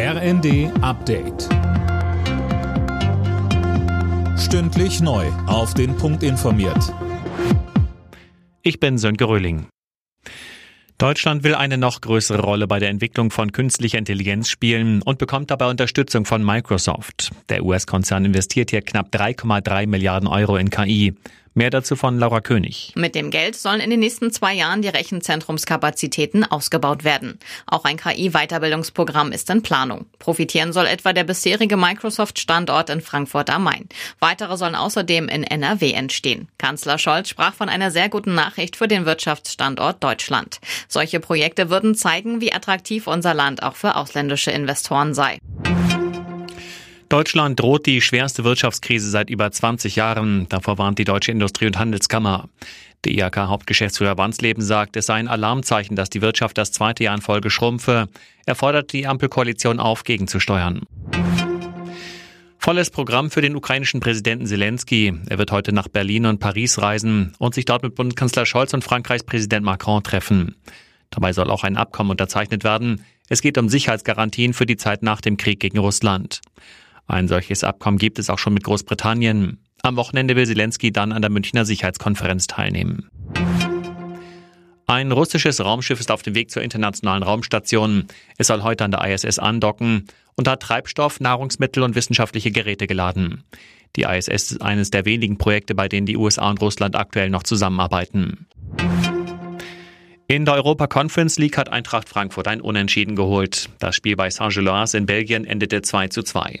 RND Update. Stündlich neu. Auf den Punkt informiert. Ich bin Sönke Röhling. Deutschland will eine noch größere Rolle bei der Entwicklung von künstlicher Intelligenz spielen und bekommt dabei Unterstützung von Microsoft. Der US-Konzern investiert hier knapp 3,3 Milliarden Euro in KI. Mehr dazu von Laura König. Mit dem Geld sollen in den nächsten zwei Jahren die Rechenzentrumskapazitäten ausgebaut werden. Auch ein KI-Weiterbildungsprogramm ist in Planung. Profitieren soll etwa der bisherige Microsoft-Standort in Frankfurt am Main. Weitere sollen außerdem in NRW entstehen. Kanzler Scholz sprach von einer sehr guten Nachricht für den Wirtschaftsstandort Deutschland. Solche Projekte würden zeigen, wie attraktiv unser Land auch für ausländische Investoren sei. Deutschland droht die schwerste Wirtschaftskrise seit über 20 Jahren. Davor warnt die Deutsche Industrie- und Handelskammer. Der IHK-Hauptgeschäftsführer Wandsleben sagt, es sei ein Alarmzeichen, dass die Wirtschaft das zweite Jahr in Folge schrumpfe. Er fordert die Ampelkoalition auf, gegenzusteuern. Volles Programm für den ukrainischen Präsidenten Zelensky. Er wird heute nach Berlin und Paris reisen und sich dort mit Bundeskanzler Scholz und Frankreichs Präsident Macron treffen. Dabei soll auch ein Abkommen unterzeichnet werden. Es geht um Sicherheitsgarantien für die Zeit nach dem Krieg gegen Russland. Ein solches Abkommen gibt es auch schon mit Großbritannien. Am Wochenende will Zelensky dann an der Münchner Sicherheitskonferenz teilnehmen. Ein russisches Raumschiff ist auf dem Weg zur internationalen Raumstation. Es soll heute an der ISS andocken und hat Treibstoff, Nahrungsmittel und wissenschaftliche Geräte geladen. Die ISS ist eines der wenigen Projekte, bei denen die USA und Russland aktuell noch zusammenarbeiten. In der Europa Conference League hat Eintracht Frankfurt ein Unentschieden geholt. Das Spiel bei Saint-Gilloise in Belgien endete 2 zu 2.